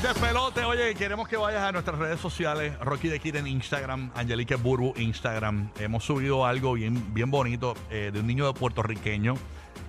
El despelote. Oye, queremos que vayas a nuestras redes sociales. Rocky de Kid Instagram, Angelique Burbu Instagram. Hemos subido algo bien, bien bonito eh, de un niño puertorriqueño.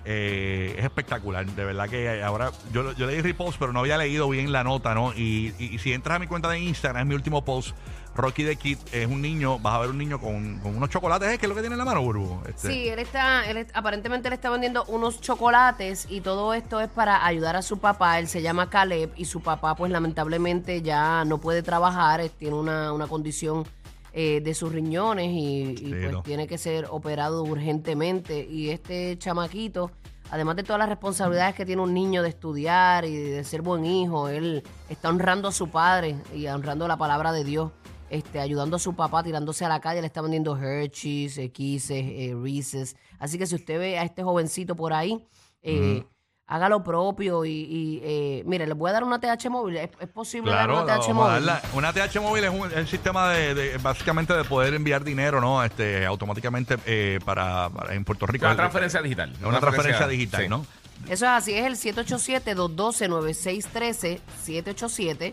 Eh, es espectacular, de verdad que ahora yo, yo leí repost, pero no había leído bien la nota, ¿no? Y, y- si entras a mi cuenta de Instagram, es mi último post. Rocky de Kid es un niño, vas a ver un niño con, unos chocolates, ¿eh? ¿qué es lo que tiene en la mano, Burbu? Este, Sí, él está, él aparentemente él está vendiendo unos chocolates y todo esto es para ayudar a su papá. Él se llama Caleb y su papá, pues lamentablemente ya no puede trabajar, eh, tiene una, una condición eh, de sus riñones y, pues no. tiene que ser operado urgentemente. Y este chamaquito, además de todas las responsabilidades que tiene un niño de estudiar y de ser buen hijo, él está honrando a su padre y honrando la palabra de Dios este, ayudando a su papá, tirándose a la calle, le está vendiendo Hershey's, eh, Kisses, eh, Reese's. Así que si usted ve a este jovencito por ahí, eh, haga lo propio y, y, eh, mire, le voy a dar una TH móvil. ¿Es, es posible Claro, dar una TH móvil? darla. una TH móvil es un, el sistema de, de- básicamente de poder enviar dinero, ¿no? Este, automáticamente eh, para, para- en Puerto Rico. Una transferencia digital. Una, transferencia digital, sí. ¿no? Eso es así, es el 787-212-9613,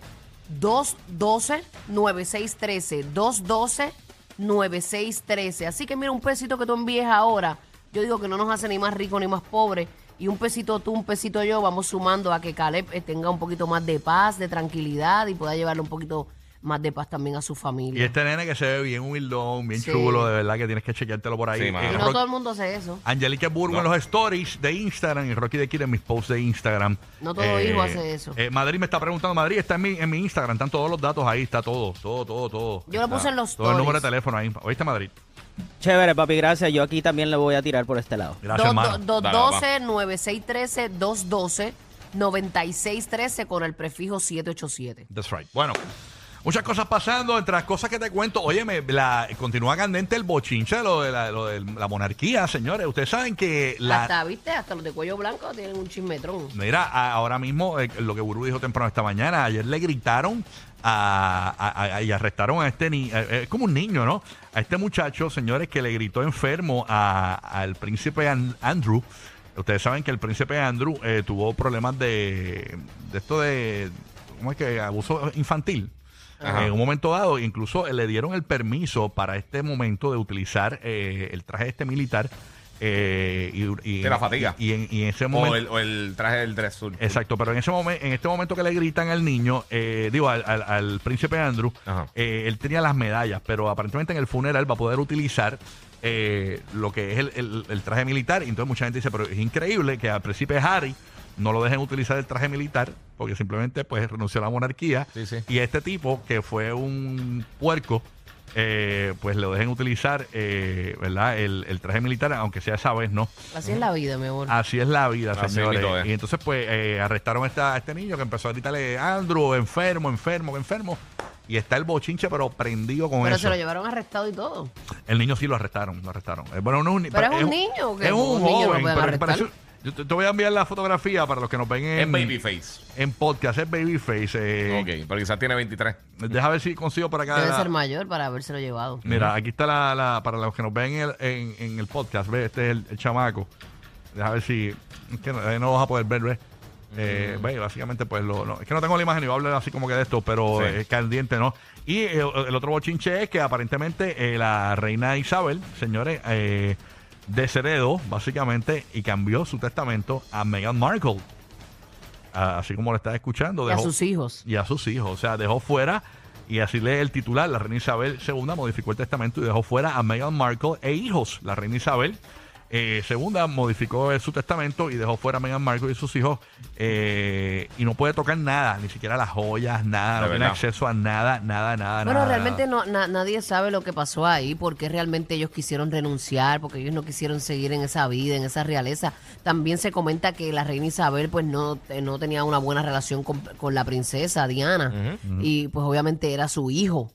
787-212-9613, 212-9613. Así que mira, un pesito que tú envíes ahora, yo digo que no nos hace ni más rico ni más pobre. Y un pesito tú, un pesito yo, vamos sumando a que Caleb eh, tenga un poquito más de paz, de tranquilidad y pueda llevarle un poquito más de paz también a su Y familia. este nene que se ve bien humildón, bien Sí. chulo, de verdad que tienes que chequeártelo por ahí. Sí, mano. Eh, Y no todo el mundo hace eso. Angelique Burgo No. en los stories de Instagram y Rocky de Kid en mis posts de Instagram. No todo hijo hace eso. eh, Madrid me está preguntando, Madrid está en mi, en mi Instagram, están todos los datos ahí, está todo, todo, todo, todo. Yo lo puse en los Todo el número de stories. teléfono ahí. ¿Oíste, Madrid? Chévere, papi, gracias. Yo aquí también le voy a tirar por este lado. Gracias, hermano. 212-9613, 212-9613 con el prefijo 787. That's right. Bueno, muchas cosas pasando. Entre las cosas que te cuento, óyeme, la, continúa candente el bochinche lo de la, lo de la monarquía, señores. Ustedes saben que la. Hasta, ¿viste? Hasta los de cuello blanco tienen un chismetrón. Mira, ahora mismo, eh, lo que Burbu dijo temprano esta mañana, ayer le gritaron a, a- a- y arrestaron a este niño, es como un niño, ¿no? A este muchacho, señores, que le gritó enfermo a- al príncipe An- Andrew. Ustedes saben que el príncipe Andrew eh, tuvo problemas de, de esto de, ¿cómo es que? Abuso infantil. Ajá. En un momento dado, incluso eh, le dieron el permiso para este momento de utilizar eh, el traje este militar. Eh, y, y- De la fatiga. Y, en, y en ese momento. O el, o el traje del dress. Exacto, pero en ese momento, en este momento que le gritan al niño, eh, digo, al, al- al príncipe Andrew, eh, él tenía las medallas, pero aparentemente en el funeral va a poder utilizar eh, lo que es el, el- el traje militar. Y entonces mucha gente dice, pero es increíble que al príncipe Harry no lo dejen utilizar el traje militar, porque simplemente pues renunció a la monarquía. Sí, sí. Y este tipo, que fue un puerco, eh, pues lo dejen utilizar, eh, ¿verdad? El, el traje militar, aunque sea esa vez, ¿no? Así es la vida, mi amor. Así es la vida, Así señores. es. Y entonces, pues, eh, arrestaron a, esta- a este niño que empezó a gritarle, Andrew, enfermo, enfermo, enfermo. Y está el bochinche, pero prendido con Pero eso. se lo llevaron arrestado y todo. El niño sí lo arrestaron, lo arrestaron. Eh, bueno, no es un, Pero es un niño, que Es un, un niño joven, pero arrestar. parece- yo te, te voy a enviar la fotografía para los que nos ven Es en, babyface. en podcast. Es Babyface. eh, Ok, pero quizás tiene 23. Deja ver si consigo para acá. Debe la- ser mayor para habérselo llevado. Mira, aquí está la, la- para los que nos ven en el, en, en el podcast, ve, este es el, el chamaco. Deja ver si, es que no, no lo vas a poder ver, ve. Eh, ve, básicamente, pues, lo, lo- es que no tengo la imagen y voy a hablar así como que de esto, pero Sí. es caliente, ¿no? Y eh, el otro bochinche es que aparentemente eh, la reina Isabel, señores, eh, desheredó, básicamente, y cambió su testamento a Meghan Markle. Ah, así como lo estás escuchando. Y a dejó- sus hijos. y a sus hijos. O sea, dejó fuera, y así lee el titular, la reina Isabel II modificó el testamento y dejó fuera a Meghan Markle e hijos. La reina Isabel eh, segunda modificó eh, su testamento y dejó fuera a Meghan Markle y sus hijos eh, y no puede tocar nada, ni siquiera las joyas, nada, De no tiene acceso a nada, nada, nada. Bueno, nada, realmente nada. no, na- nadie sabe lo que pasó ahí, porque realmente ellos quisieron renunciar, porque ellos no quisieron seguir en esa vida, en esa realeza. También se comenta que la reina Isabel pues no, eh, no tenía una buena relación con, con la princesa Diana, y pues obviamente era su hijo.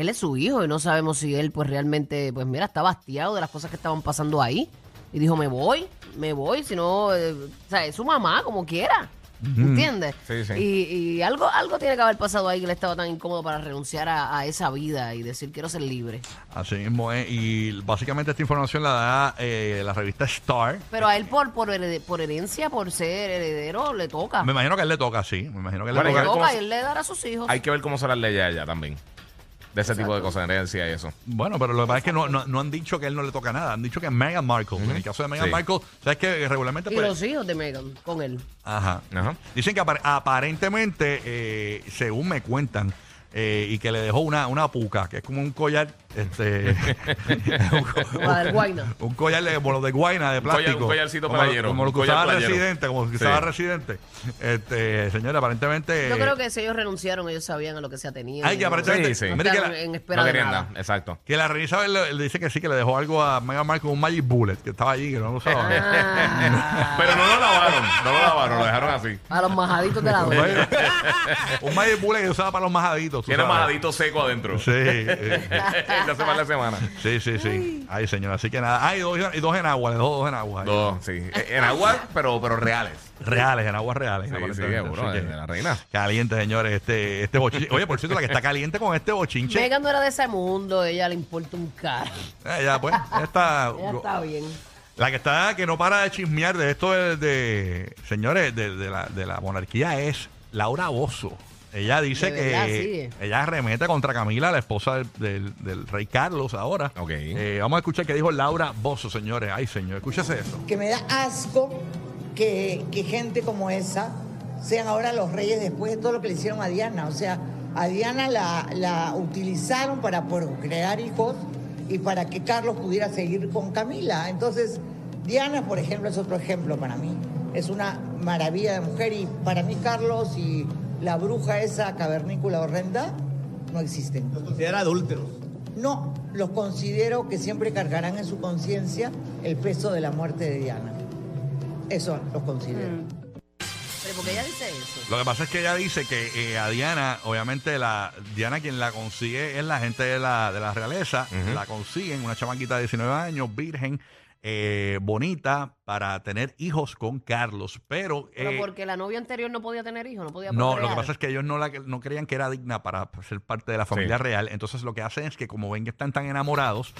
Él es su hijo y no sabemos si él pues realmente, pues mira, está bastiado de las cosas que estaban pasando ahí. Y dijo, me voy, me voy, si no, eh, o sea, es su mamá, como quiera. ¿Entiendes? Sí, sí. Y, y algo, algo tiene que haber pasado ahí que le estaba tan incómodo para renunciar a, a esa vida y decir quiero ser libre. Así mismo es. Y básicamente esta información la da eh, la revista Star. Pero a él por, por, herede- por herencia, por ser heredero, le toca. Me imagino que a él le toca, sí. Me imagino que a él Bueno, le toca. y él le dará a sus hijos. Hay que ver cómo son las leyes allá también. De ese tipo de cosas, herencia y eso. Bueno, pero lo que pasa es que no, no, no han dicho que a él no le toca nada. Han dicho que es Meghan Markle. En el caso de Meghan Sí. Markle, ¿sabes que Regularmente, y pues. los hijos de Megan con él. Ajá. Ajá. Dicen que apar- aparentemente, eh, según me cuentan, eh, y que le dejó una, una puca, que es como un collar, este, un, co- La del Guayna. un collar de, como los de guayna de collar- plástico. un collarcito como, playero, Como lo que collar usaba playero. Residente, como lo que Sí. usaba Residente. Este, señora, aparentemente... Yo creo que si ellos renunciaron, ellos sabían a lo que se atenía. Ay, que aparentemente- Sí, sí. No Mire que estaban la- en espera No de querían nada. nada. Exacto. Que la reina Isabel le, le dice que sí, que le dejó algo a Meghan Markle, un Magic Bullet, que estaba allí, que no lo usaba. Ah, Pero no lo lavaron. No lo lavaron, lo dejaron así. a los majaditos de la. Magic, un Magic Bullet que usaba para los majaditos. Tiene sabes. majadito seco adentro. Sí, eh, de semana. sí, sí, sí. Ay, señor, así que nada. Ay, dos, y dos en agua, le dos en agua. Dos, sí. En agua, pero, pero reales. Reales, en aguas reales. Sí, sí, que- la reina. Caliente, señores, este, este bochinche. Oye, por cierto, la que está caliente con este bochinche. Megan no era de ese mundo, ella le importa un carajo. eh, ya, pues, ya está. Ella está bien. La que está, que no para de chismear de esto de, de- señores, de, de la, de la monarquía es Laura Bozo. Ella dice verdad, que sí. ella arremete contra Camila, la esposa del, del- del rey Carlos ahora. Ok. Eh, vamos a escuchar qué dijo Laura Bozo, señores. Ay, señor, escúchese eso. que me da asco que, que gente como esa sean ahora los reyes después de todo lo que le hicieron a Diana. O sea, a Diana la, la utilizaron para procrear hijos y para que Carlos pudiera seguir con Camila. Entonces, Diana, por ejemplo, es otro ejemplo para mí. Es una maravilla de mujer y para mí Carlos y la bruja esa cavernícula horrenda no existen. Los considera adúlteros. No, los considero que siempre cargarán en su conciencia el peso de la muerte de Diana. Eso los considero. Pero ¿por qué ella dice eso? Lo que pasa es que ella dice que eh, a Diana, obviamente, la Diana quien la consigue es la gente de la, de la realeza. La consiguen, una chamaquita de 19 años, virgen, eh, bonita, para tener hijos con Carlos. Pero, Pero eh, porque la novia anterior no podía tener hijos, no podía no, lo que pasa es que ellos no, la, no creían que era digna para ser parte de la familia Sí. real. Entonces lo que hacen es que como ven que están tan enamorados,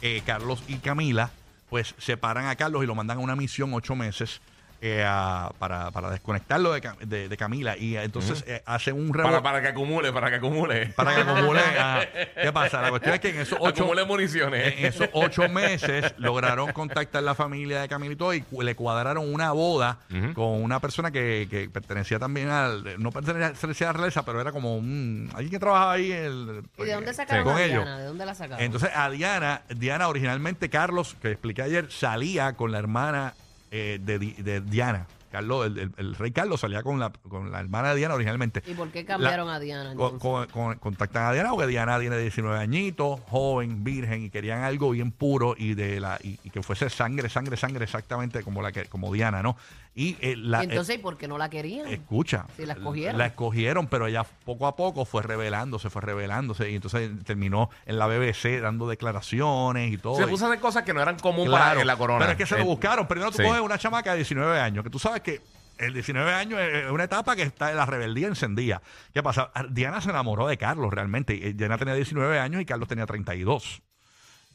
eh, Carlos y Camila, pues separan a Carlos y lo mandan a una misión ocho meses. Eh, a- para, para desconectarlo de, Ca- de- de Camila y eh, entonces eh, hacen un Para, rebo- para que acumule, para que acumule. para que acumule. ah, ¿Qué pasa? La cuestión es que en esos ocho, Acumule municiones. en esos ocho meses lograron contactar la familia de Camilo y todo y cu- le cuadraron una boda con una persona que, que pertenecía también al. No pertenecía a la realeza, pero era como un. Alguien que trabajaba ahí. El, ¿Y de dónde sacaron con a ellos. Diana? ¿De dónde la sacaron? Entonces a Diana, Diana originalmente Carlos, que expliqué ayer, salía con la hermana eh, de, de Diana. Carlos, el, el- el rey Carlos salía con la, con la hermana de Diana originalmente. ¿Y por qué cambiaron La- a Diana? Con- entonces? con- con- contactan a Diana porque Diana tiene 19 añitos, joven, virgen, y querían algo bien puro y de la y, y que fuese sangre, sangre, sangre, exactamente como la que como Diana, ¿no? Y eh, la ¿Y entonces, ¿y por qué no la querían? Escucha. Sí, la escogieron. La escogieron, pero ella poco a poco fue revelándose, fue revelándose. Y entonces terminó en la BBC dando declaraciones y todo. Se puso a hacer cosas que no eran comunes Claro, para en la corona. Pero es que se lo Eh, buscaron. Primero tú sí. coges una chamaca de 19 años, que tú sabes que el 19 años es una etapa que está en la rebeldía encendida. ¿Qué pasa? Diana se enamoró de Carlos realmente. Diana tenía 19 años y Carlos tenía 32.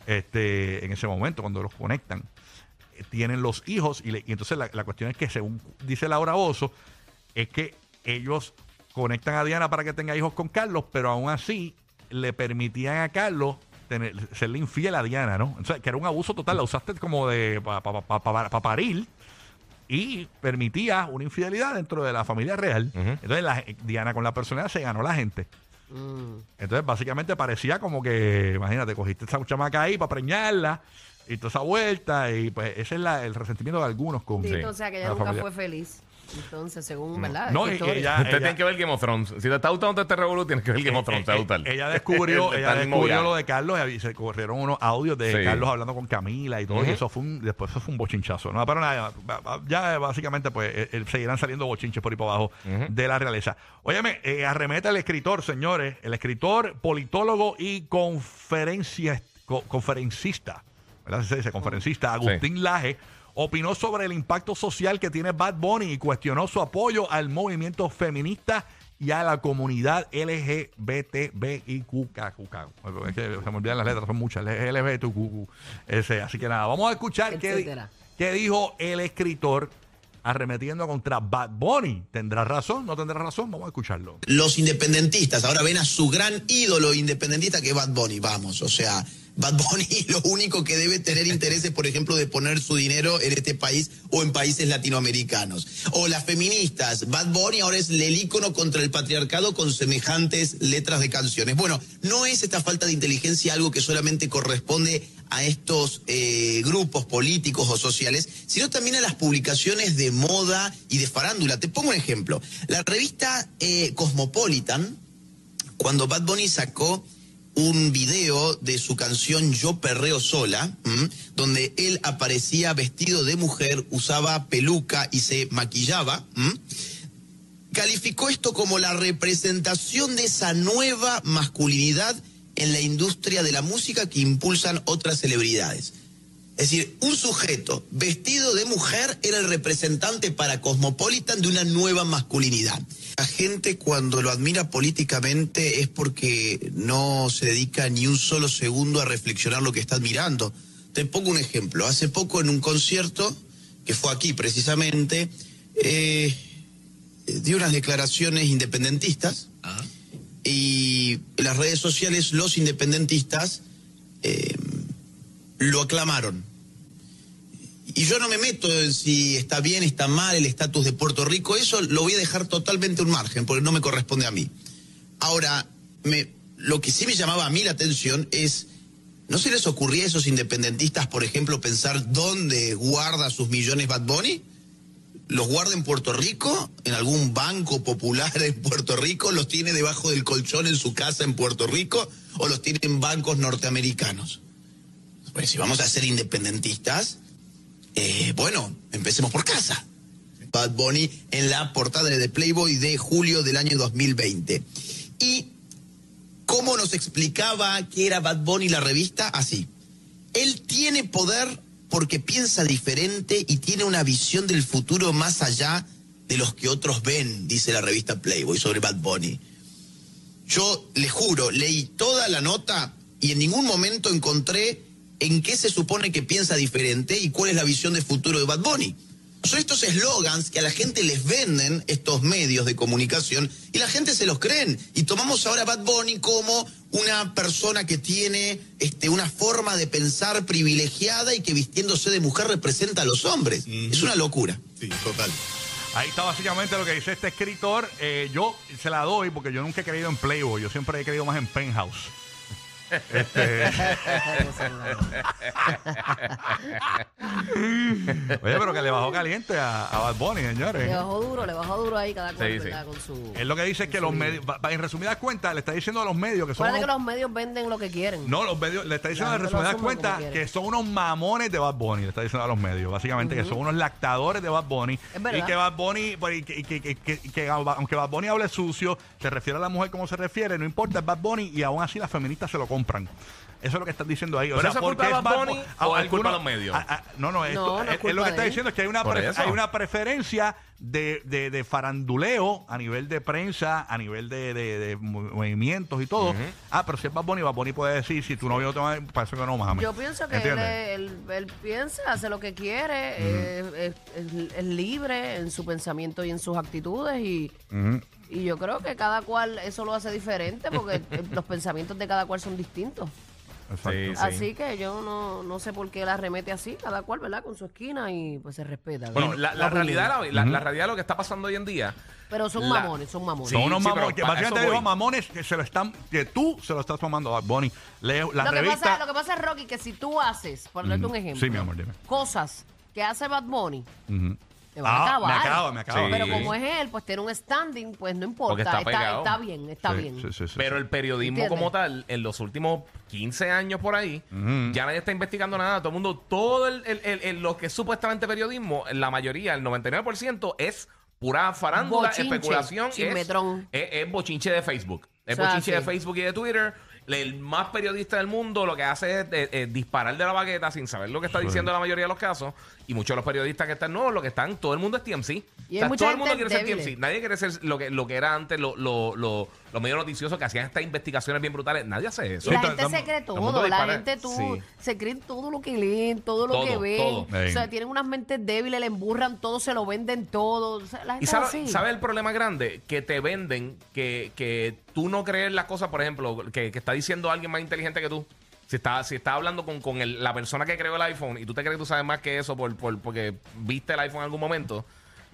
Este, en ese momento, cuando los conectan. Tienen los hijos y, le- y entonces la, la cuestión es que, según dice Laura Bozo, es que ellos conectan a Diana para que tenga hijos con Carlos, pero aún así le permitían a Carlos tener, serle infiel a Diana, ¿no? O sea, que era un abuso total, la usaste como de para parir y permitía una infidelidad dentro de la familia real. Entonces la- Diana con la personalidad se ganó la gente. Mm. Entonces básicamente parecía como que, imagínate, cogiste esa chamaca ahí para preñarla y toda esa vuelta y pues ese es la- el resentimiento de algunos con Sí, sí, o sea, que ella la nunca familia. fue feliz. Entonces, según, ¿verdad? No, Esta y- historia. ella- Usted tiene que ver Game of Thrones. Si te está gustando este revolú, tienes que ver Game of Thrones. Te va a gustar. Eh, Ella descubrió, Está ella descubrió lo de Carlos y se corrieron unos audios de Sí. Carlos hablando con Camila y todo. Ujú. Y eso fue un, después eso fue un bochinchazo. No, pero nada, ya básicamente pues eh, eh, seguirán saliendo bochinches por ahí para abajo de la realeza. Óyeme, eh, arremeta el escritor, señores, el escritor, politólogo y conferencia, co- conferencista, ¿verdad? Se dice conferencista, Agustín Laje. Opinó sobre el impacto social que tiene Bad Bunny y cuestionó su apoyo al movimiento feminista y a la comunidad LGBTBIQK. Es que se me olvidan las letras, son muchas. LGBTQ. Ese. Así que nada, vamos a escuchar qué, qué dijo el escritor arremetiendo contra Bad Bunny. ¿Tendrá razón? ¿No tendrá razón? Vamos a escucharlo. los independentistas ahora ven a su gran ídolo independentista que es Bad Bunny, vamos, o sea, Bad Bunny lo único que debe tener interés es, por ejemplo, de poner su dinero en este país o en países latinoamericanos. O las feministas, Bad Bunny ahora es el ícono contra el patriarcado con semejantes letras de canciones. Bueno, no es esta falta de inteligencia algo que solamente corresponde a estos eh, grupos políticos o sociales, sino también a las publicaciones de moda y de farándula. Te pongo un ejemplo. La revista eh, Cosmopolitan, cuando Bad Bunny sacó un video de su canción Yo Perreo Sola, donde él aparecía vestido de mujer, usaba peluca y se maquillaba, calificó esto como la representación de esa nueva masculinidad en la industria de la música que impulsan otras celebridades. Es decir, un sujeto vestido de mujer era el representante para Cosmopolitan de una nueva masculinidad. La gente cuando lo admira políticamente es porque no se dedica ni un solo segundo a reflexionar lo que está admirando. Te pongo un ejemplo. Hace poco en un concierto, que fue aquí precisamente, eh, dio unas declaraciones independentistas y en las redes sociales los independentistas eh, lo aclamaron. Y yo no me meto en si está bien, está mal el estatus de Puerto Rico, eso lo voy a dejar totalmente un margen, porque no me corresponde a mí. Ahora, me, lo que sí me llamaba a mí la atención es, ¿no se les ocurría a esos independentistas, por ejemplo, pensar dónde guarda sus millones Bad Bunny? ¿Los guarda en Puerto Rico? ¿En algún banco popular en Puerto Rico? ¿Los tiene debajo del colchón en su casa en Puerto Rico? ¿O los tiene en bancos norteamericanos? Pues si vamos a ser independentistas, eh, bueno, empecemos por casa. Bad Bunny en la portada de Playboy de julio del año 2020. Y cómo nos explicaba que era Bad Bunny la revista, así. Él tiene poder porque piensa diferente y tiene una visión del futuro más allá de los que otros ven, dice la revista Playboy sobre Bad Bunny. Yo le juro, leí toda la nota y en ningún momento encontré en qué se supone que piensa diferente y cuál es la visión de futuro de Bad Bunny. Son estos eslogans que a la gente les venden estos medios de comunicación y la gente se los creen. Y tomamos ahora a Bad Bunny como una persona que tiene este, una forma de pensar privilegiada y que vistiéndose de mujer representa a los hombres. Es una locura. Sí, total. Ahí está básicamente lo que dice este escritor. Eh, yo se la doy porque yo nunca he creído en Playboy. Yo siempre he creído más en Penthouse. Este, oye, pero que le bajó caliente a, a Bad Bunny, Le señores. bajó duro, le bajó duro ahí cada cual, Sí, sí. ¿verdad? Con su... Es lo que dice es que los medios, en resumidas cuentas, le está diciendo a los medios que son. Acuérdate que los medios venden lo que quieren. No, los medios, le está diciendo La en gente lo resumidas asume como cuentas quiere. que son unos mamones de Bad Bunny, le está diciendo a los medios, básicamente que son unos lactadores de Bad Bunny. Es verdad. Y que Bad Bunny, pues, y que, y que- que- que- que aunque Bad Bunny hable sucio, se refiere a la mujer como se refiere, no importa, es Bad Bunny y aún así las feministas se lo compran. Eso es lo que están diciendo ahí. O ¿Pero sea, es porque de Bad Bunny o es culpa de los medios? Ah, ah, no, no, esto, No, no es es- es, lo que está diciendo es que hay una, pre- hay una preferencia de, de, de faranduleo a nivel de prensa, a nivel de, de- de mo- movimientos y todo. Ah, pero si es Bad Bunny, Bad Bunny puede decir, si tu novio te va parece que no, mami. Yo pienso que él, ¿Entiendes? es- él, él piensa, hace lo que quiere, eh, es, es- es libre en su pensamiento y en sus actitudes y, y yo creo que cada cual eso lo hace diferente porque eh, los pensamientos de cada cual son distintos. Sí. Así que yo no, no sé por qué él arremete así, cada cual, ¿verdad? Con su esquina y pues se respeta. Bueno, ¿verdad? la, la realidad, la, la- la realidad de lo que está pasando hoy en día. Pero son la- mamones, son mamones. Son Sí, unos sí, mamones, que básicamente digo mamones que se lo están, que tú se lo estás tomando a Bad Bunny. Leo la lo, que pasa, lo que pasa es, Rocky, que si tú haces, por darte un ejemplo, Sí, mi amor, dime. cosas que hace Bad Bunny. Te van a Ah, me acaba, me acaba. Sí. Pero como es él, pues tiene un standing, pues no importa. Porque está está, pegado. está bien, está Sí, bien. sí, sí, sí, Pero sí. el periodismo ¿Entiendes? como tal, en los últimos 15 años por ahí, ya nadie está investigando nada. Todo el mundo, todo el, el- el- el- lo que es supuestamente periodismo, la mayoría, el 99% es pura farándula, Bochinche, especulación. Es, chismetrón. es, es bochinche de Facebook. Es O sea, bochinche de sí. Facebook y de Twitter. El más periodista del mundo lo que hace es eh, eh, disparar de la baqueta sin saber lo que está diciendo la mayoría de los casos. Y muchos de los periodistas que están nuevos, lo que están, todo el mundo es TMC. Y hay mucha todo el mundo gente quiere ser débil. TMC. Nadie quiere ser lo que, lo que era antes lo- lo- lo- los medios noticiosos que hacían estas investigaciones bien brutales. Nadie hace eso. Y la gente estamos- se cree todo, la gente tú, Sí. se creen todo lo que leen, todo lo Todo, que ven. todo. O sea, tienen unas mentes débiles, le emburran todo, se lo venden todo. O sea, la gente ¿Y es sabe, así. sabe el problema grande? Que te venden, que, que tú no crees las cosas, por ejemplo, que, que está diciendo alguien más inteligente que tú. Si está, si está hablando con, con el- la persona que creó el iPhone y tú te crees que tú sabes más que eso por, por- porque viste el iPhone en algún momento,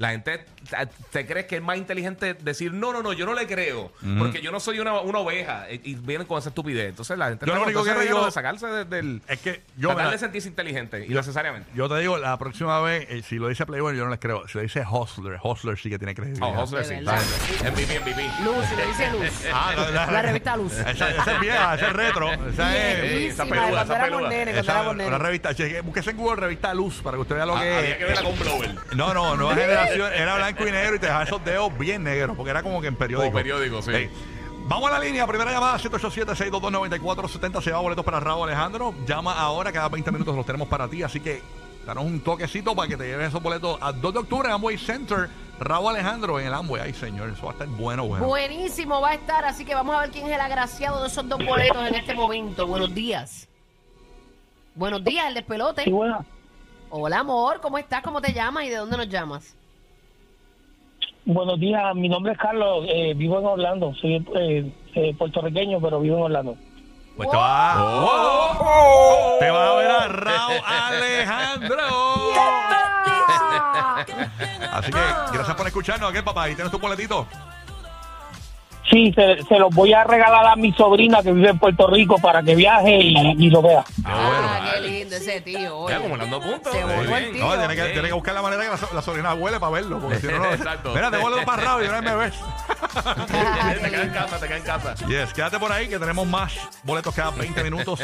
la gente te, te crees que es más inteligente decir, no, no, no, yo no le creo, porque yo no soy una, una oveja. Y, y vienen con esa estupidez. Entonces la gente Yo lo único que digo- de sacarse de- del... Es que yo, tratar de sentirse inteligente, innecesariamente. yo te digo, la próxima vez, eh, si lo dice Playboy, yo no les creo. Si lo dice Hustler, Hustler sí que tiene credibilidad. Oh, Hustler, sí. MVP, MVP. Luz, si le dice Luz. Ah, la, la- La revista Luz. Esa, esa es vieja, esa es retro. Esa es. esa peluda, esa nenes. revista, búsquese en Google revista Luz para que usted vea lo Ah, que había que es. verla con blower. No, no, nueva generación. Era blanco y negro y te dejaba esos dedos bien negros porque era como que en periódico. Como periódico, sí. Vamos a la línea, primera llamada 787-622-9470. Se va boletos para Raúl Alejandro. Llama ahora, cada 20 minutos los tenemos para ti. Así que danos un toquecito para que te lleves esos boletos a 2 de octubre en Amway Center. Raúl Alejandro en el Amway. Ay, señor, eso va a estar bueno, bueno. Buenísimo va a estar, así que vamos a ver quién es el agraciado de esos dos boletos en este momento. Buenos días. Buenos días, el despelote. Sí. Hola, amor, ¿cómo estás? ¿Cómo te llamas y de dónde nos llamas? Buenos días, mi nombre es Carlos, eh, vivo en Orlando, soy eh, eh, puertorriqueño, pero vivo en Orlando. Pues te va, te va a ver a Raúl Alejandro. Así que gracias por escucharnos. ¿Qué, papá? Ahí tienes tu boletito. Sí, se, se los voy a regalar a mi sobrina que vive en Puerto Rico para que viaje y, y lo vea. Ah, qué lindo ese tío. oye. Ya, acumulando puntos. Se volvió el tío. No, tiene que, Sí. tiene que buscar la manera que la, so- la sobrina huele para verlo. Porque si no, no. Exacto. Mira, te vuelvo para y una vez me ves. Te quedas en casa, te quedas en casa. Yes, quédate por ahí que tenemos más boletos cada 20 minutos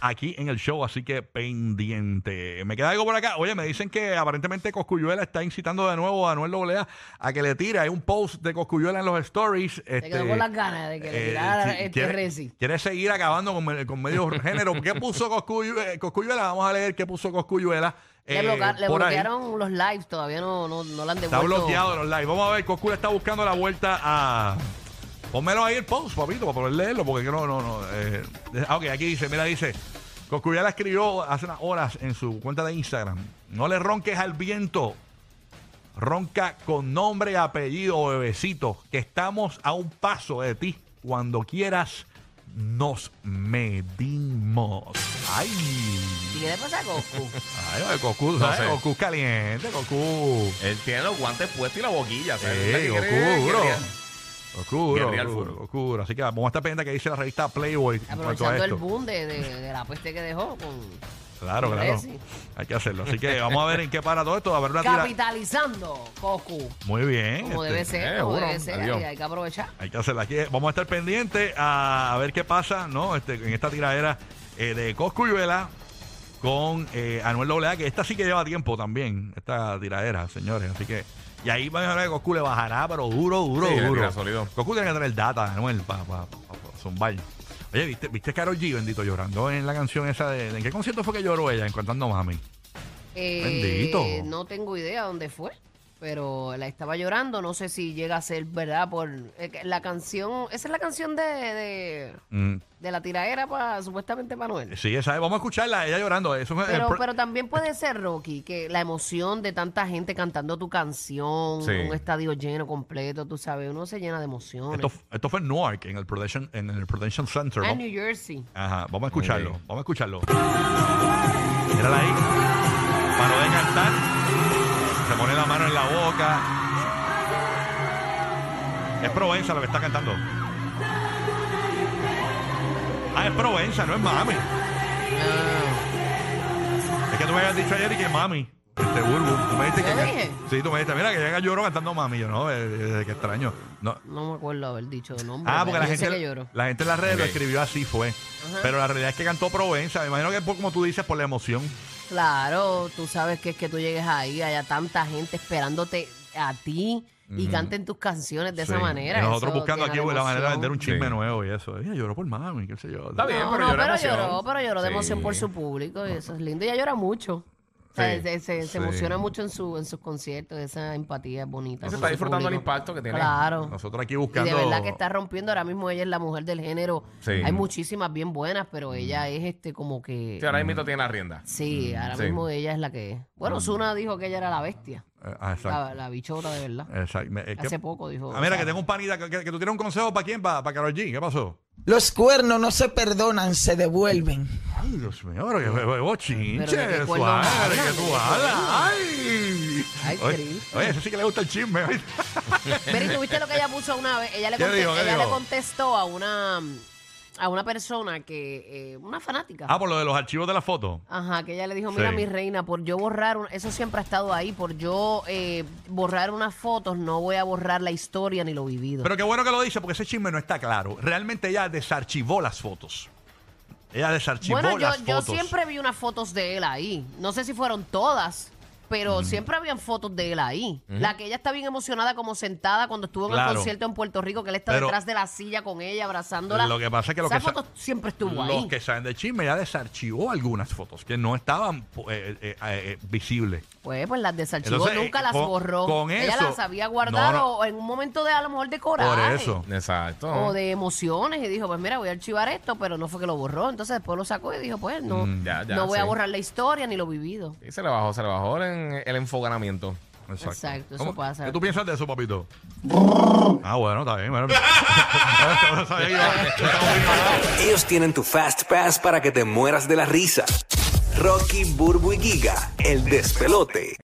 aquí en el show, así que pendiente. Me queda algo por acá. Oye, me dicen que aparentemente Coscuyuela está incitando de nuevo a Anuel AA a que le tire. Hay un post de Coscuyuela en los stories. Te este, quedó con las ganas de que le eh, tirara sí, este quiere, Resi. quiere seguir acabando con, con medio género. ¿Qué puso Coscuyu- eh, Coscuyuela? Vamos a leer qué puso Coscuyuela. Le, eh, bloca- le por ahí. bloquearon los lives, todavía no, no, no le han devuelto. Está bloqueado los live. Vamos a ver, Coscuyuela está buscando la vuelta a. Pónmelo ahí el post, papito, para poder leerlo, porque no, no, no. Eh, ah, ok, aquí dice, mira, dice. Coscuyuela escribió hace unas horas en su cuenta de Instagram. No le ronques al viento. Ronca con nombre apellido, bebecito, que estamos a un paso de ti. Cuando quieras, nos medimos. Ay. ¿Y qué le pasa a Goku? Ay, el Goku, No ¿sabes? sé. Goku es caliente, Goku. Él tiene los guantes puestos y la boquilla. ¿sabes? Sí, ¿Qué Goku, quiere? Quería- Goku, duro, Guerrear Goku, full. Goku, duro. Así que vamos a estar pendientes que dice la revista Playboy en cuanto a Aprovechando el esto. boom de, de, de la peste que dejó con Claro, claro. Hay que hacerlo. Así que vamos a ver en qué para todo esto. A haber una tira. capitalizando Goku. Muy bien. Como este, debe ser, eh, como seguro. debe ser, y hay que aprovechar. Hay que hacerla. Aquí vamos a estar pendientes a, a ver qué pasa, ¿no? Este, en esta tiradera eh, de Coscuyuela con eh, Anuel AA, que esta sí que lleva tiempo también, esta tiradera, señores. Así que, y ahí van a ver que Coscu le bajará, pero duro, duro, Sí, duro. Coscu tiene que tener data, Anuel, para pa, pa- pa zumbar. Oye, ¿viste, ¿viste Karol G, bendito, llorando en la canción esa de... ¿En qué concierto fue que lloró ella en Cantando Mami? Eh, Bendito. No tengo idea dónde fue, pero la estaba llorando. No sé si llega a ser verdad por eh, que la canción. Esa es la canción de, de, Mm, de la tiradera para supuestamente para Noel. sí, esa, vamos a escucharla, ella llorando. Eso es el Pero, pro- pero también puede ser, Rocky, que la emoción de tanta gente cantando tu canción, Sí. un estadio lleno completo, tú sabes, uno se llena de emociones. esto, esto fue en Newark, en el Production, en el Production Center. Ah, en Vamos- New Jersey. Ajá, vamos a escucharlo, vamos a escucharlo. Mírala ahí. Paró de cantar. Se pone la mano en la boca. Es Provenza lo que está cantando. Ah, es Provenza, no es mami. Es que tú me habías dicho ayer y que mami. Este Burbu, tú me dijiste ¿Qué que. dije? Sí, tú me dijiste, mira que llega lloro cantando mami. Yo no, eh, eh, qué extraño. No. No me acuerdo haber dicho nombre. Ah, porque la gente, la gente en las redes lo escribió así, fue. Pero la realidad es que cantó Provenza. Me imagino que por, como tú dices, por la emoción. Claro, tú sabes que es que tú llegues ahí, haya tanta gente esperándote a ti y canten tus canciones de Sí. esa manera. Y nosotros eso buscando aquí llena de la manera de emoción. vender un chisme Sí. nuevo y eso. Ella lloró por mami, qué sé yo. Está bien, No, pero no, llora pero emoción. lloró, pero lloró de Sí. emoción por su público y eso es lindo. Ella llora mucho. O sea, Sí. se, se- se Sí. emociona mucho en, su, en sus conciertos, esa empatía es bonita. Se con está su disfrutando el público. impacto que tiene. Claro. Nosotros aquí Y buscando. de verdad que está rompiendo. Ahora mismo ella es la mujer del género. Sí. Hay muchísimas bien buenas, pero ella es este como que. Sí, ahora mismo tiene la rienda. Sí, ahora Sí. mismo ella es la que es. Bueno, Zuna dijo que ella era la bestia. Eh, ah, exacto. La, la bichota de verdad. Exacto. Me- es que- Hace poco dijo. Ah, mira, que tengo un panita. Que, que- que tú tienes un consejo para quién? Para, para Karol G. ¿Qué pasó? Los cuernos no se perdonan, se devuelven. Ay, Dios mío, pero que. Pero qué cuernos suave, que tú hablas. Ay. Ay, oye, Cristo. oye, eso sí que le gusta el chisme. ¿y tuviste lo que ella puso una vez? Ella le, ¿Qué conte- dijo, qué ella le contestó a una a una persona que, eh, una fanática. Ah, por lo de los archivos de la foto. Ajá, que ella le dijo, mira Sí. mi reina, por yo borrar, un- eso siempre ha estado ahí, por yo eh, borrar unas fotos, no voy a borrar la historia ni lo vivido. Pero qué bueno que lo dice, porque ese chisme no está claro. Realmente ella desarchivó las fotos. Ella desarchivó bueno, yo, las yo fotos. siempre vi unas fotos de él ahí. No sé si fueron todas, pero siempre habían fotos de él ahí. La que ella está bien emocionada como sentada cuando estuvo en Claro. el concierto en Puerto Rico, que él está Pero- detrás de la silla con ella, abrazándola. Lo que pasa es que lo Esa que sa- foto siempre estuvo Los ahí. que saben de chisme ya desarchivó algunas fotos que no estaban eh, eh, eh, visibles. Pues, pues las desarchivó, Entonces, nunca las con- borró. con Ella eso- las sabía guardar No, no. o en un momento de a lo mejor de coraje. Por eso. Exacto. O de emociones y dijo, pues mira, voy a archivar esto, pero no fue que lo borró. Entonces después lo sacó y dijo, pues no, Mm, ya, ya, no voy a sí. borrar la historia ni lo vivido. Y se le bajó, se le bajó el enfoganamiento. Exacto. Exacto, eso ¿Cómo- pasa. ¿Qué tú piensas de eso, papito? ah, bueno, está bien. Bueno. Ellos tienen tu Fast Pass para que te mueras de la risa. Rocky, Burbu y Giga, el despelote.